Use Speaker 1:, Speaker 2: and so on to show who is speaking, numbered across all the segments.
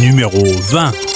Speaker 1: numéro 20.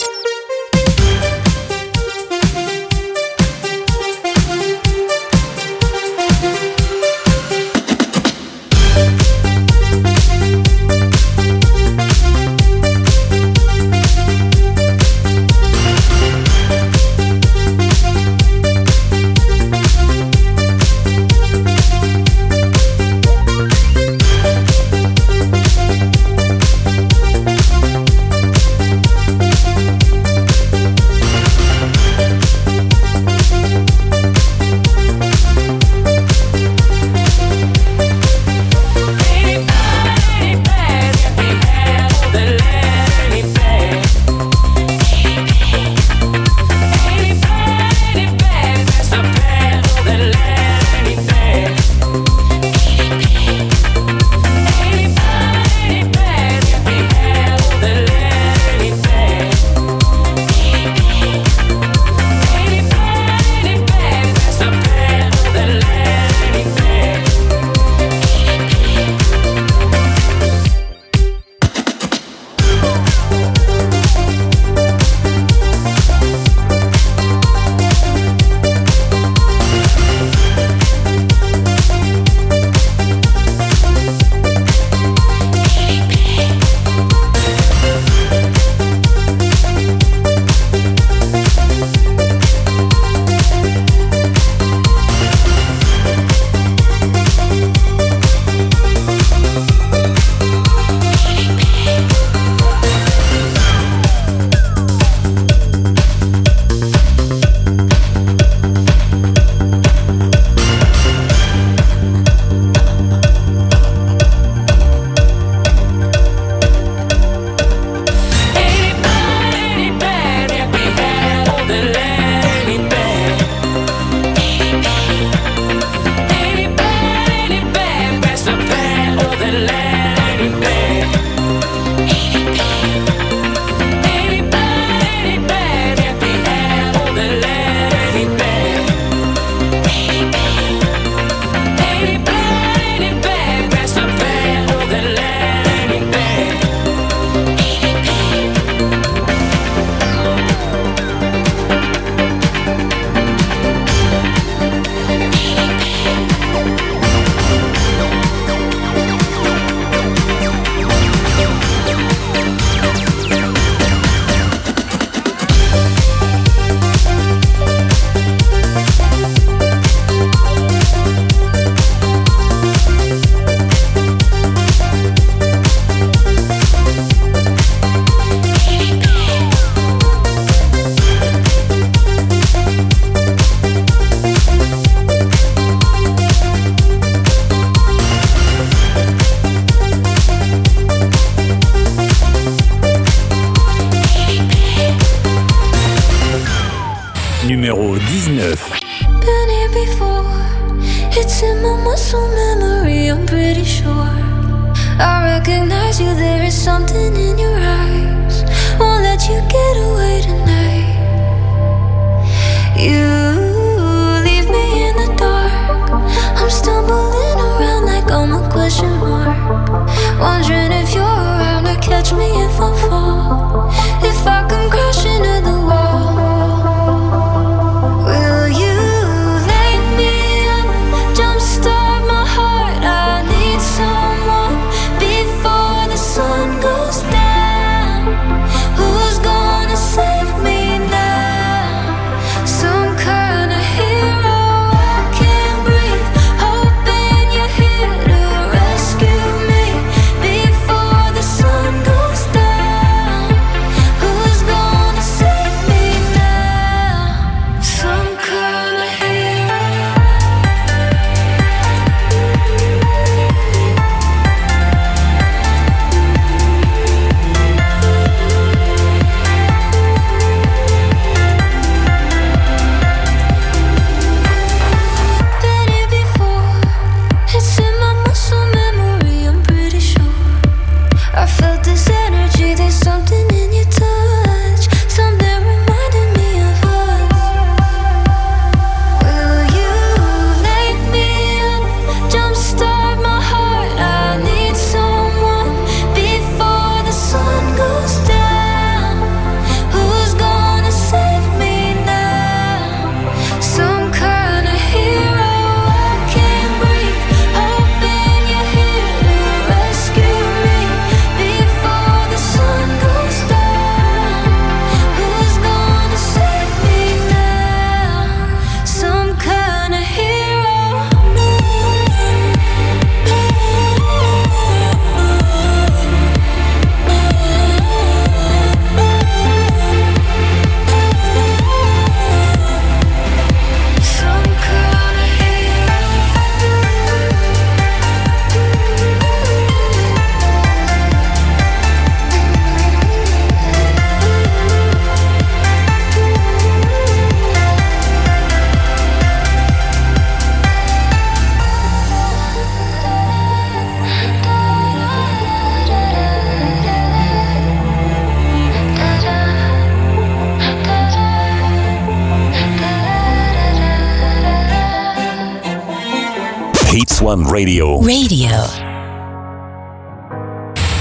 Speaker 1: Radio.
Speaker 2: Radio.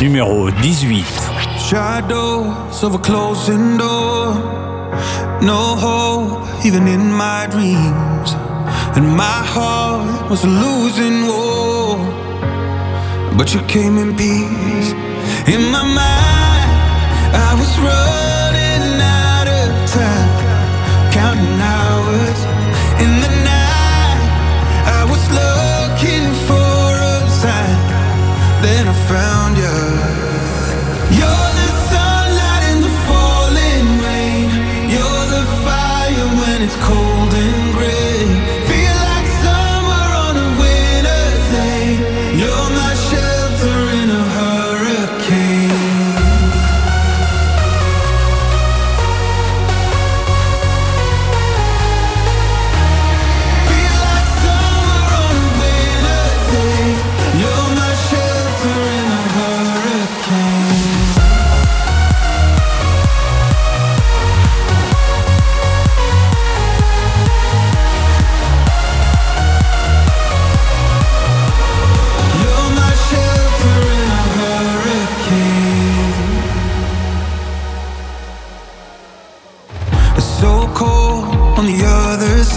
Speaker 3: Numéro 18.
Speaker 4: Shadows of a closing door. No hope, even in my dreams. And my heart was losing war. But you came in peace. In my mind, I was running.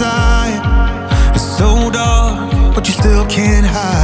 Speaker 4: inside. It's so dark, but you still can't hide.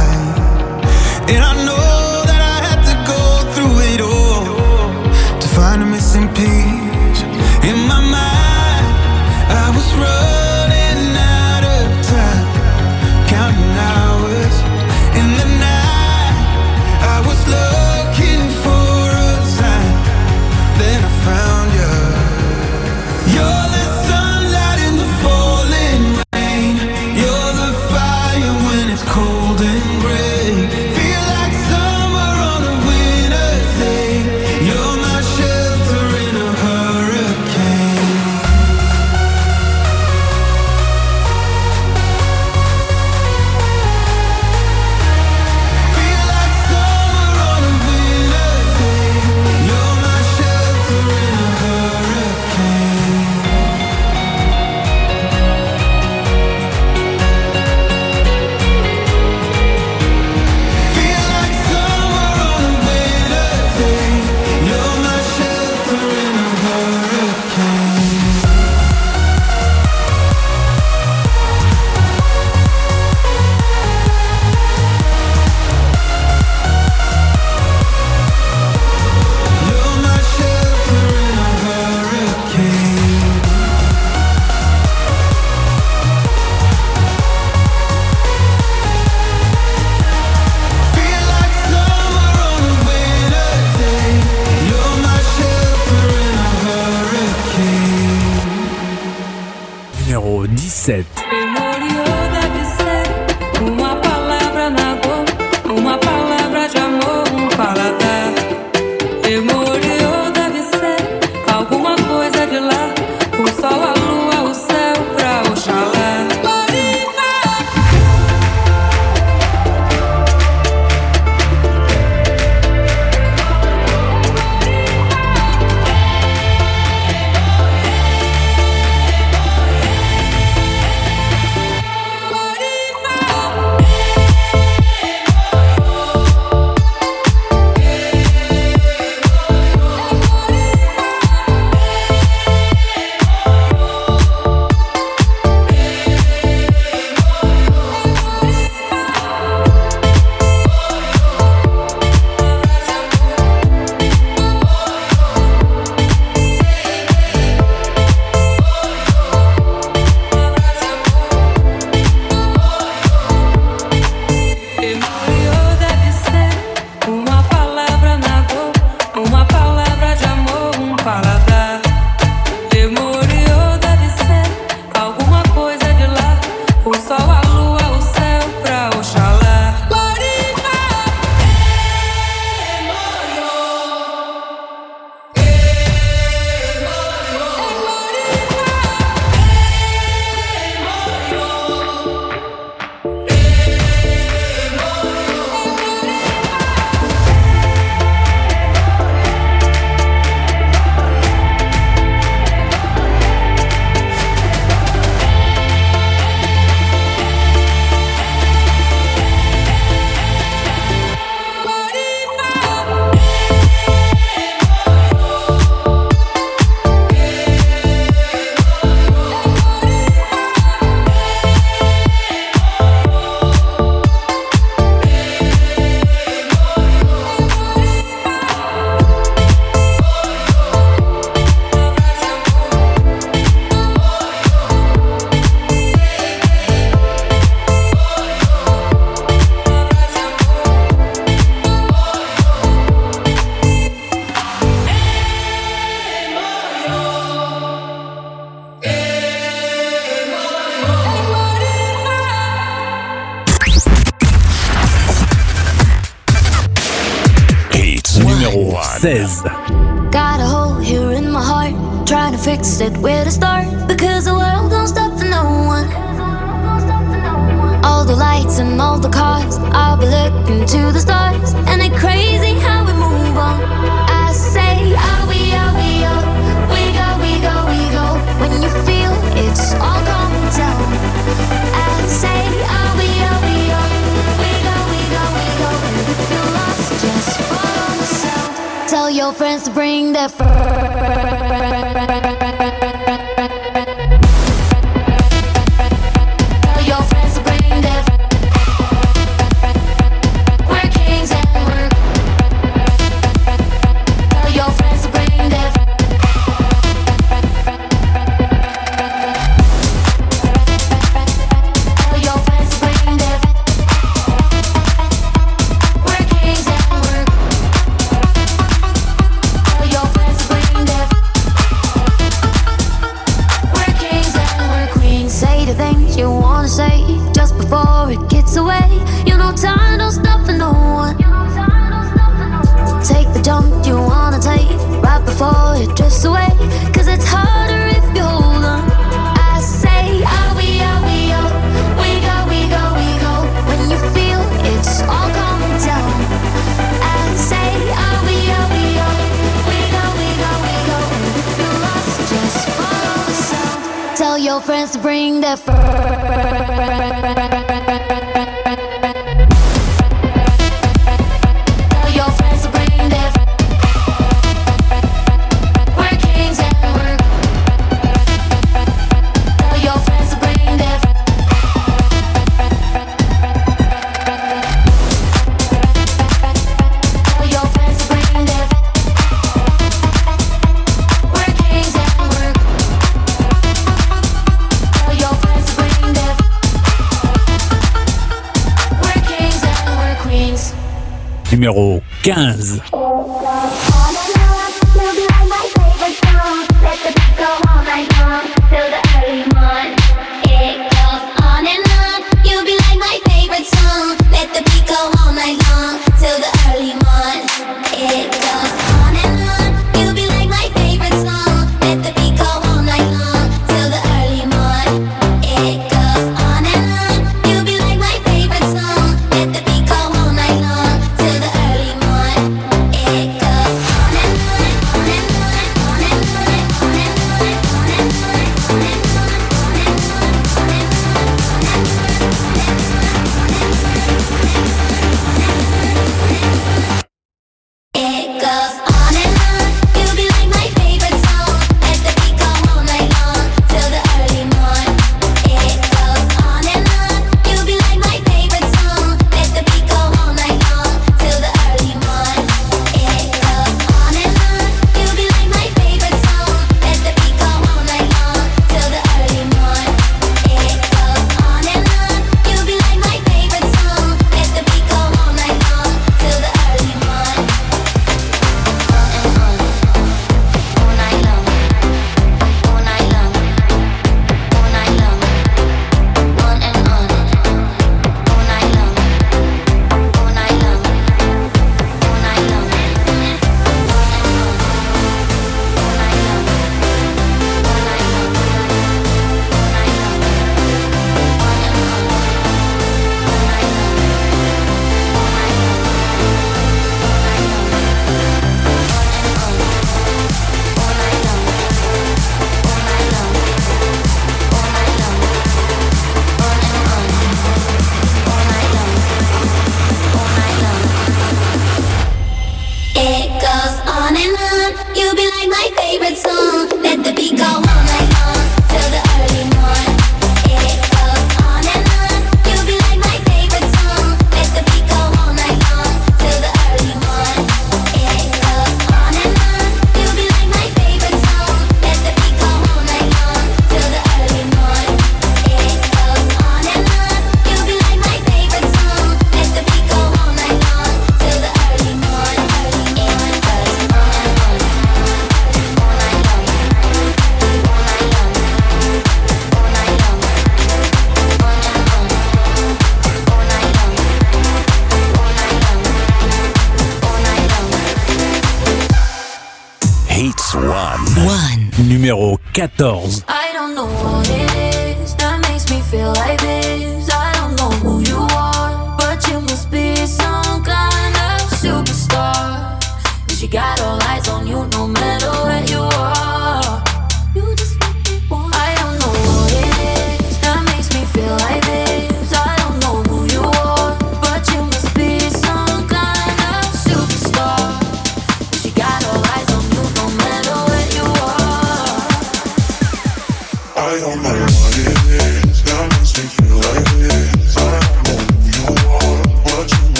Speaker 1: Sound. Tell your friends bring the Tell
Speaker 5: Numéro 15.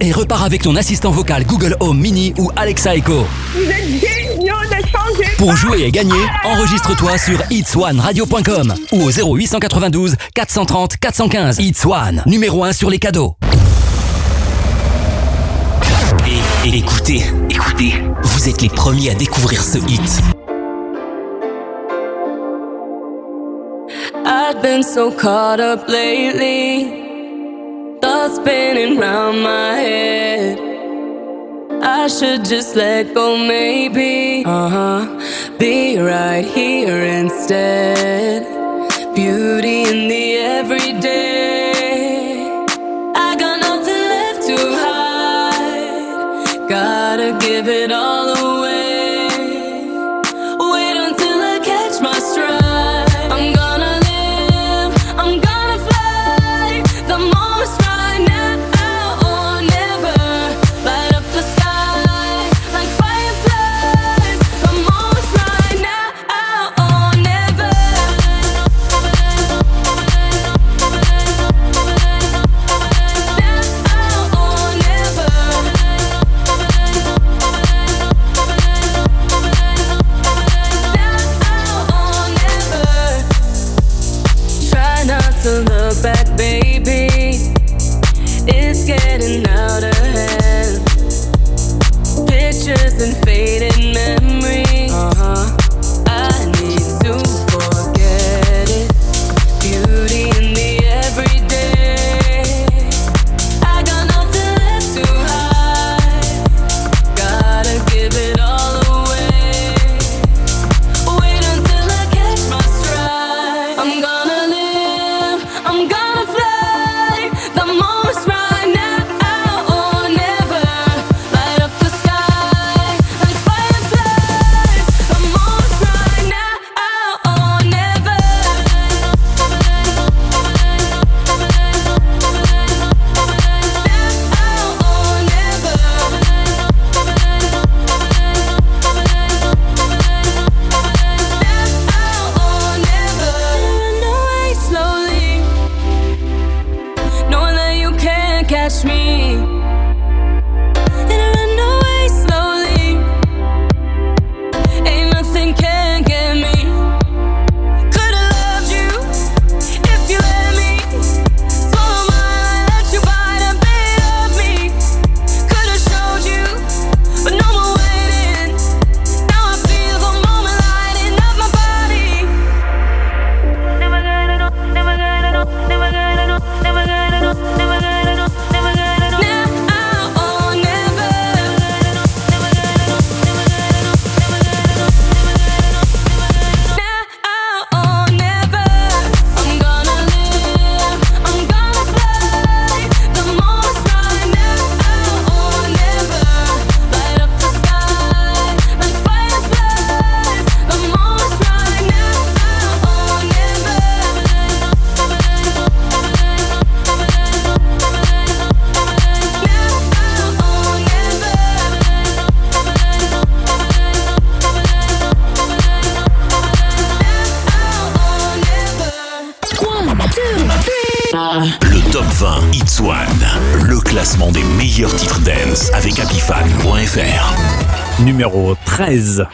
Speaker 6: Et repars avec ton assistant vocal Google Home Mini ou Alexa Echo.
Speaker 7: Vous êtes géniaux,
Speaker 6: Pour jouer et gagner, enregistre-toi sur itswanradio.com ou au 0892 430 415 Itswan, numéro 1 sur les cadeaux.
Speaker 8: Et, écoutez, écoutez, vous êtes les premiers à découvrir ce hit.
Speaker 9: I've been so caught up lately. all spinning round my head. I should just let go, maybe. Uh huh. Be right here instead. Beauty in the everyday. I got nothing left to hide. Gotta give it all away.
Speaker 1: Numéro 13.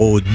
Speaker 1: Numéro 12.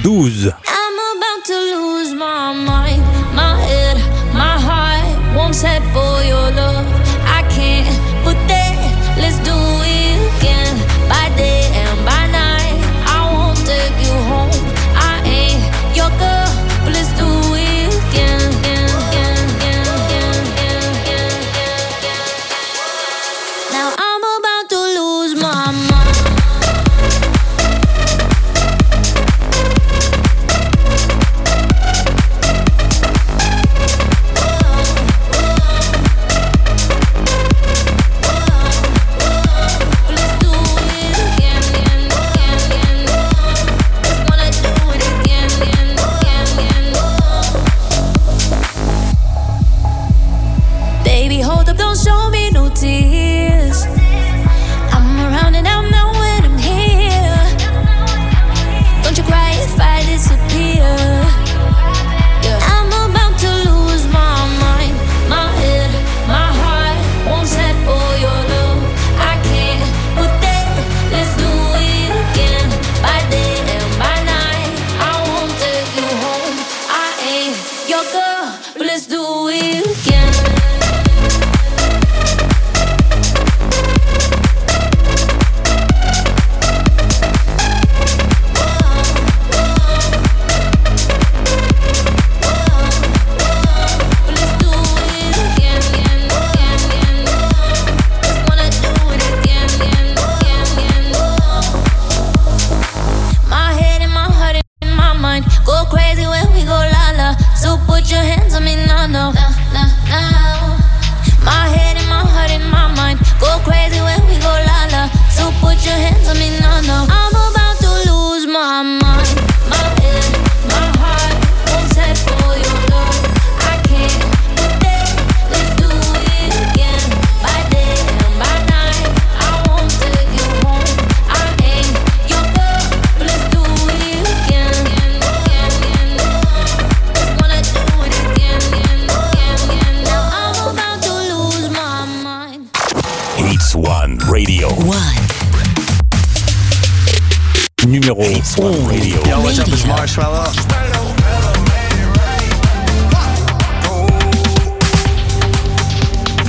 Speaker 4: numéro
Speaker 10: 11.
Speaker 11: Yo, what's up, it's Marshmello.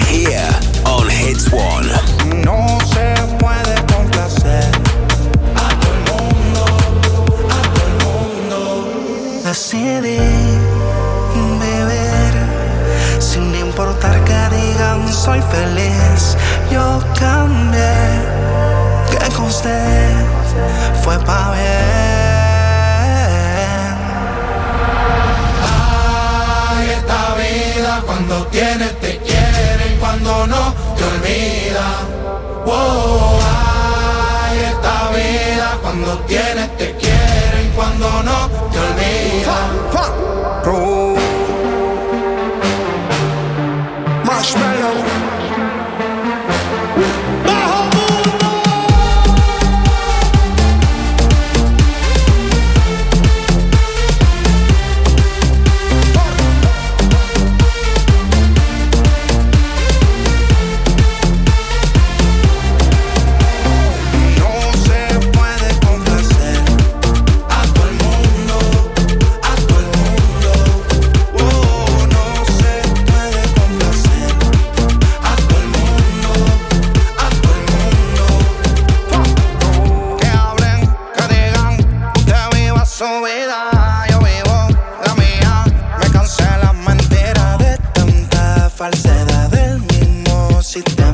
Speaker 10: Here on Hits One.
Speaker 12: No se puede complacer a todo el mundo, a todo el mundo. Beber sin importar que digan soy feliz. Yo cambié, que conste mira. Whoa. falsedad del mismo sistema.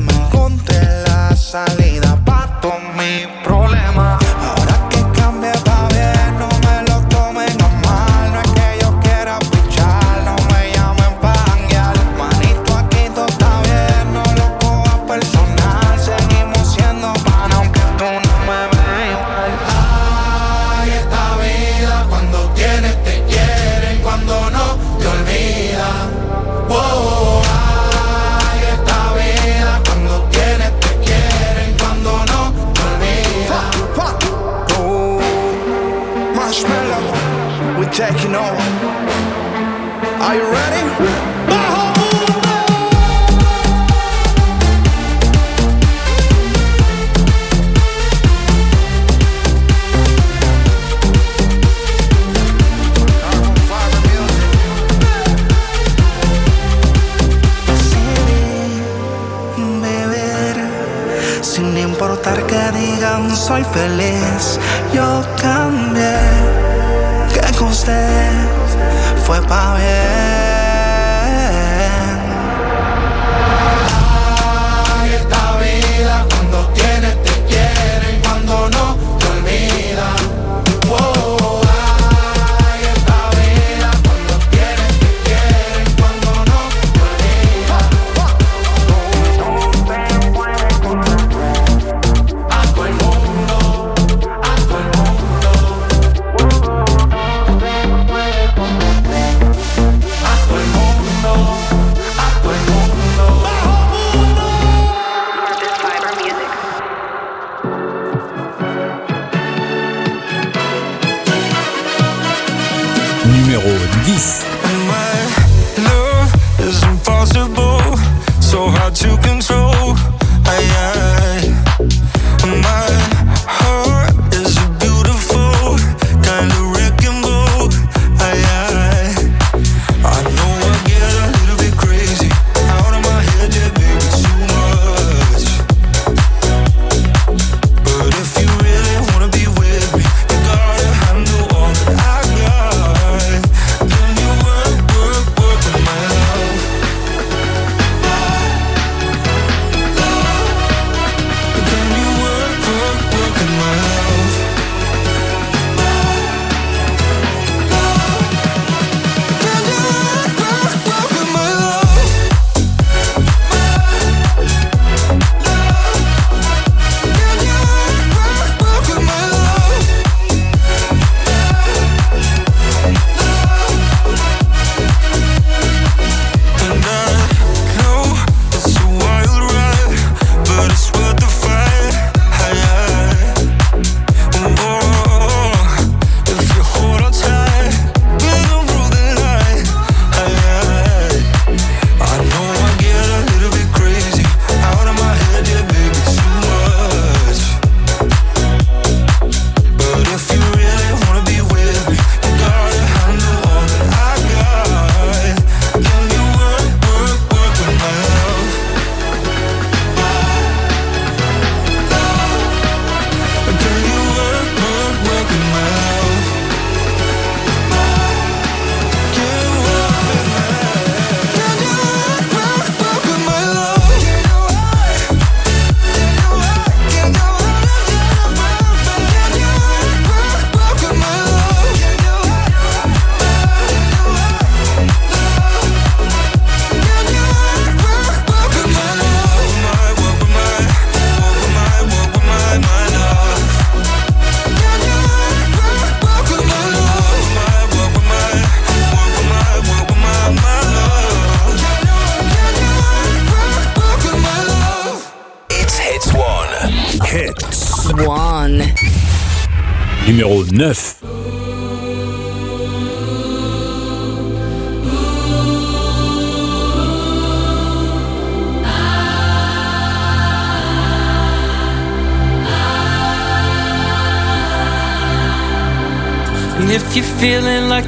Speaker 4: numéro 10.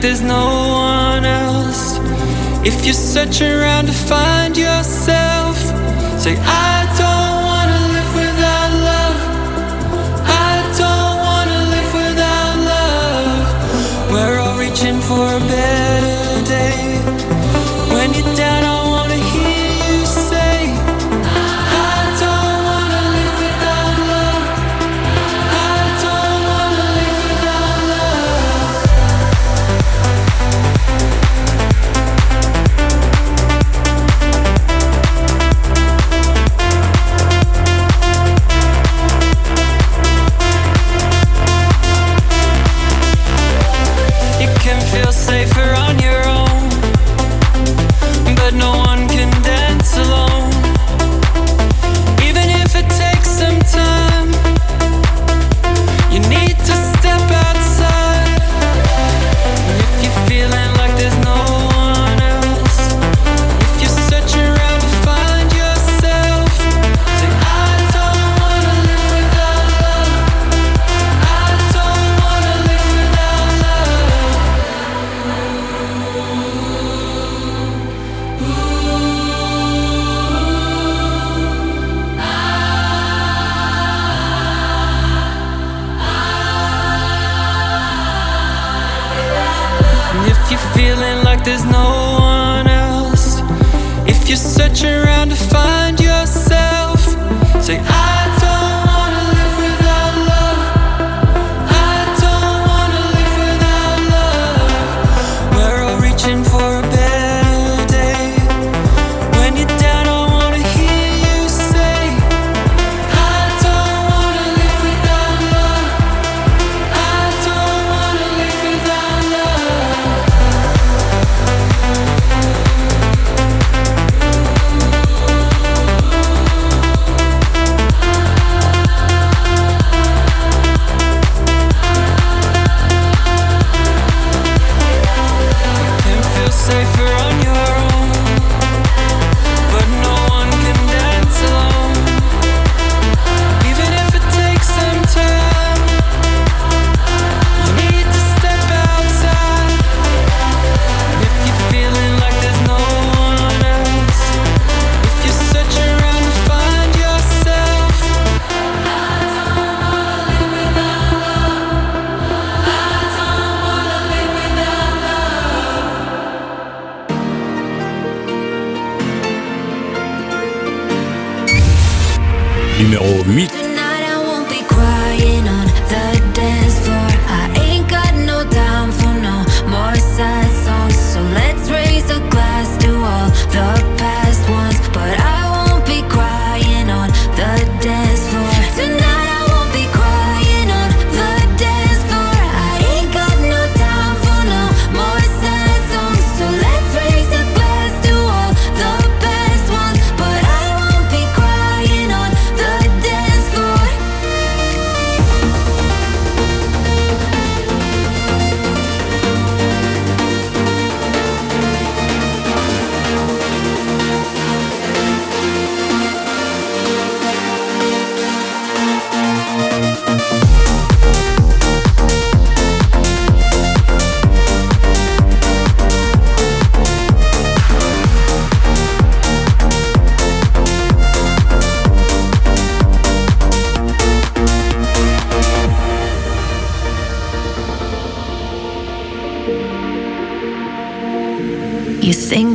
Speaker 13: there's no one else. If you're searching around to find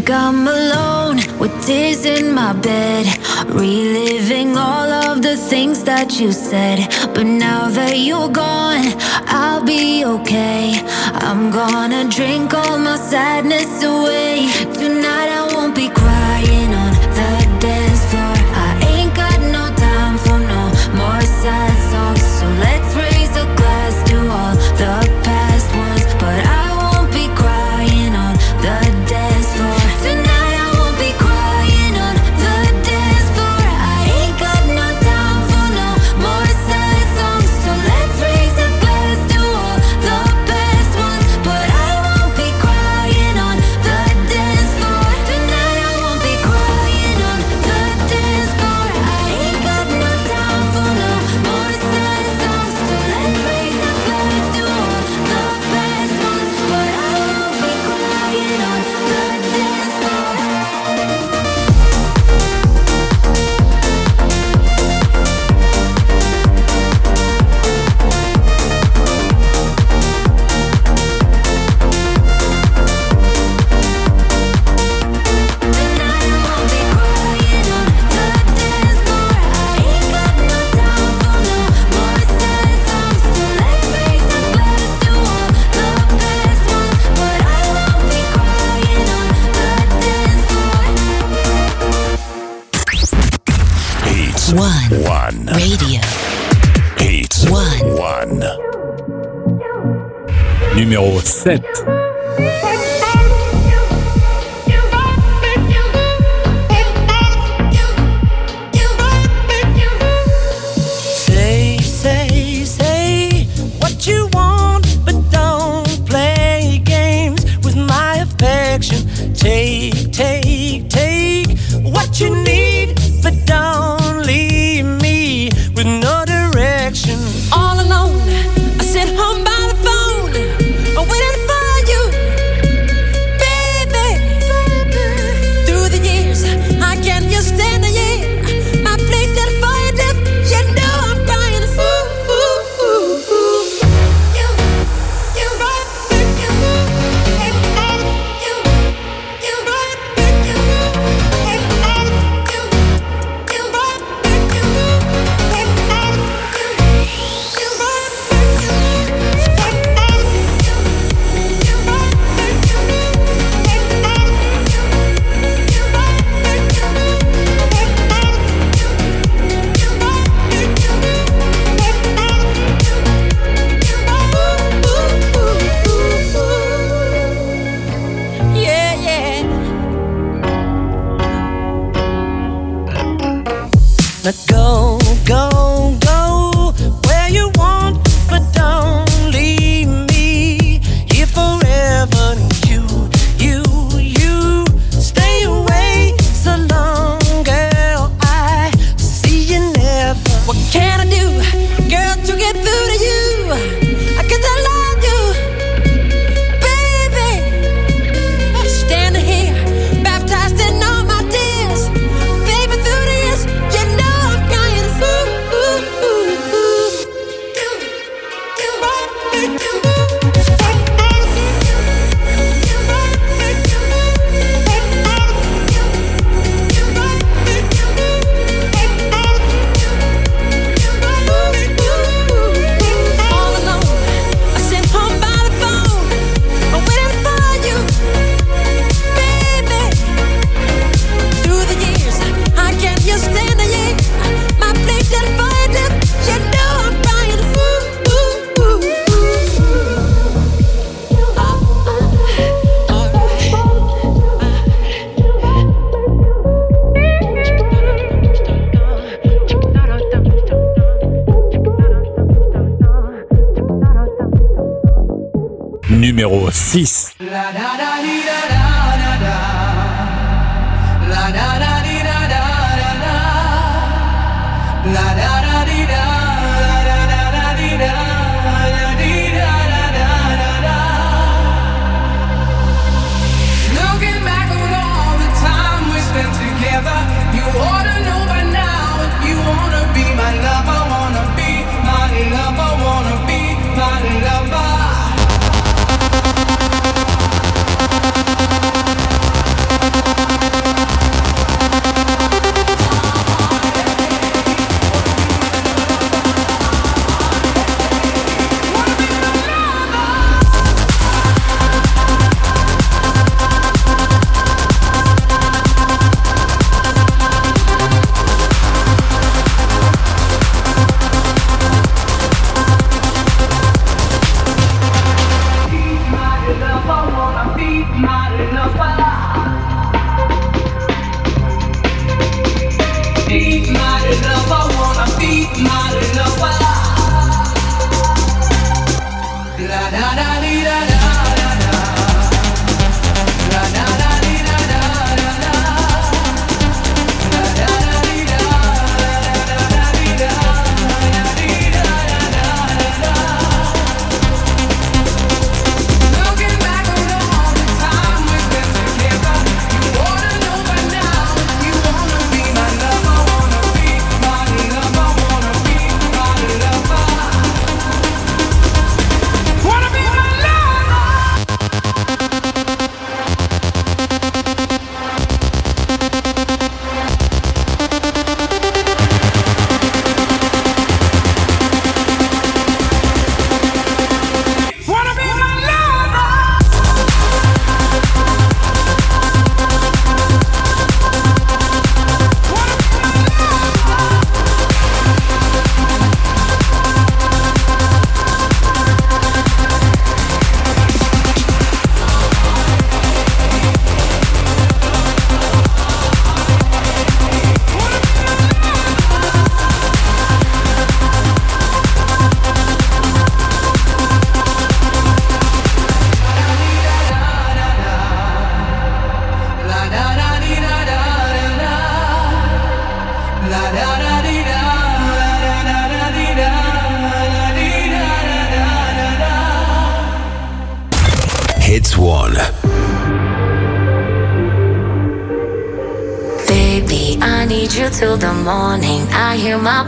Speaker 1: think I'm alone with tears in my bed, reliving all of the things that you said. But now that you're gone, I'll be okay. I'm gonna drink all my sadness away.
Speaker 14: 7.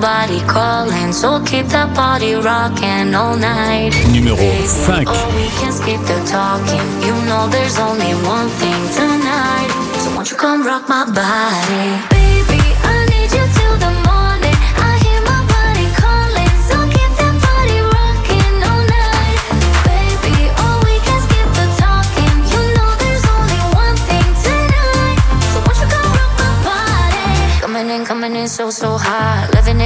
Speaker 15: Body calling, so keep that body rocking all night.
Speaker 16: Numéro
Speaker 15: Baby,
Speaker 16: 5.
Speaker 15: Oh, we can skip the talking. You know there's only one thing tonight. So won't you come rock my body?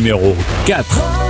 Speaker 16: Numéro 4.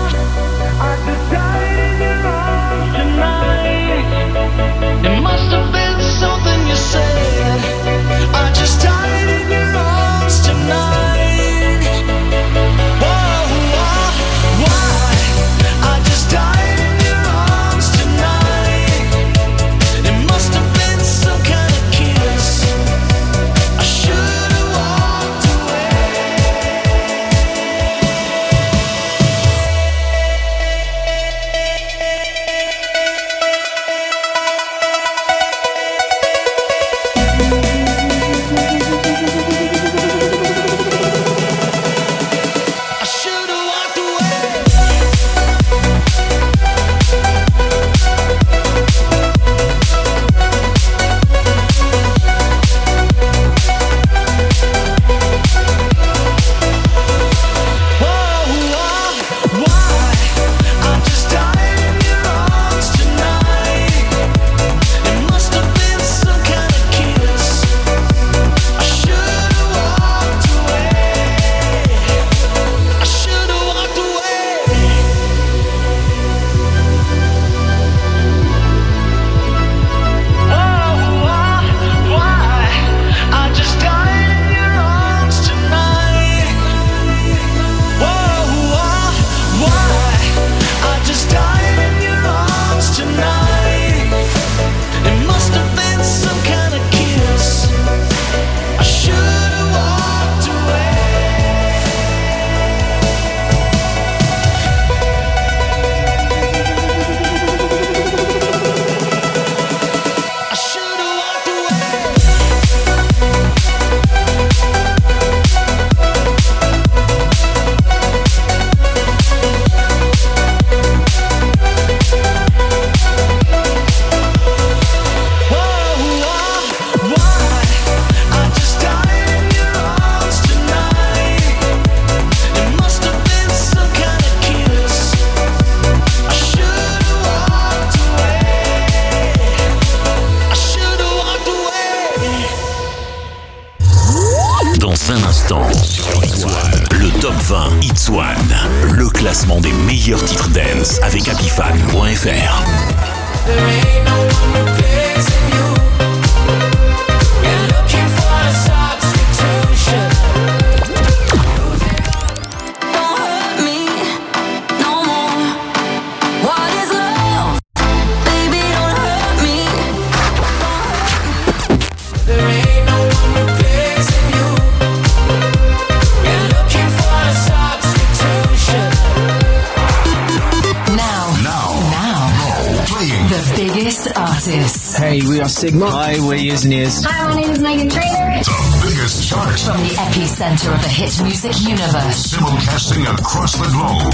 Speaker 17: are Sigma. Highway is News.
Speaker 18: Hi, my name is Megan Trainer.
Speaker 19: The biggest chart
Speaker 18: from the epicenter of the hit music universe.
Speaker 19: Simulcasting across the globe.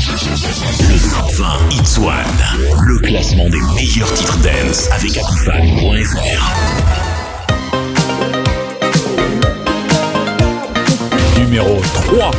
Speaker 10: Le top 20 Hits One, le classement des meilleurs titres dance avec Apifan.fr.
Speaker 3: Numéro 3.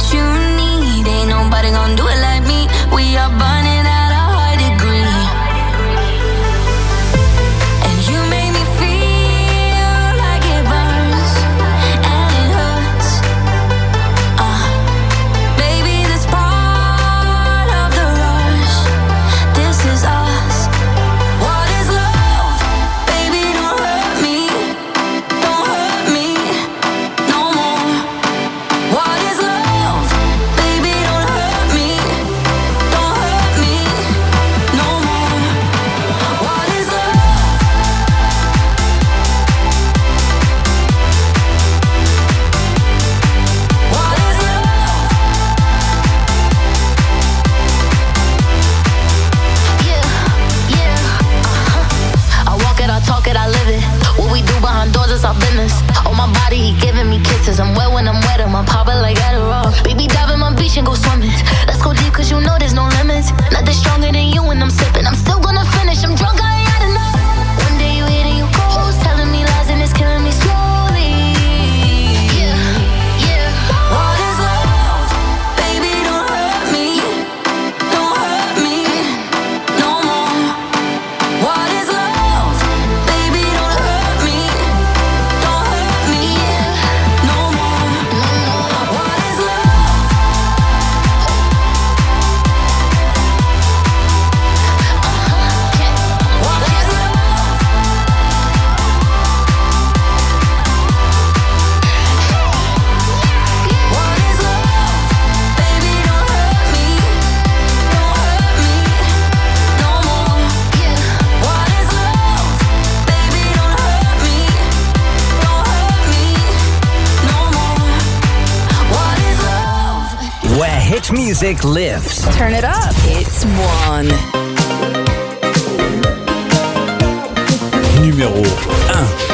Speaker 13: what you
Speaker 1: need. Ain't nobody gonna do it like me. We are
Speaker 20: bonded. Music lifts.
Speaker 14: Turn it up. It's one.
Speaker 3: Numéro 1.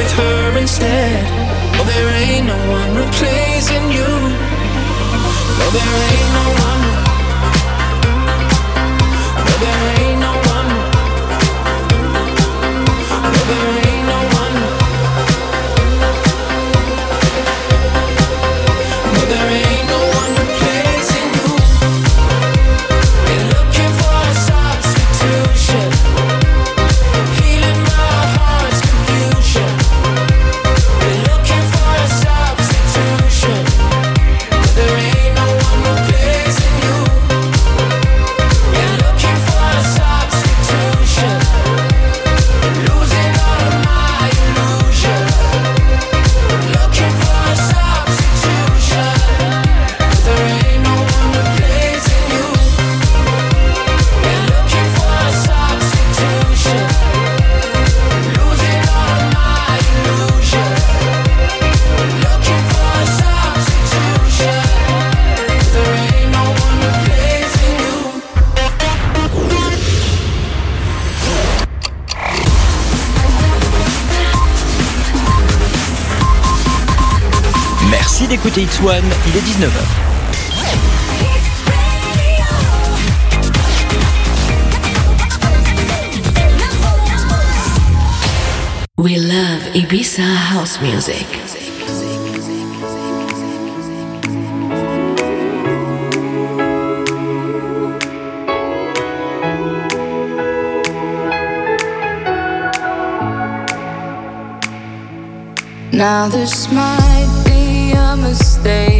Speaker 13: with her instead. Oh, there ain't no one replacing you. No, there ain't no one. One,
Speaker 20: il est 19h.
Speaker 11: We love Ibiza house music.
Speaker 9: Now there's smile stay.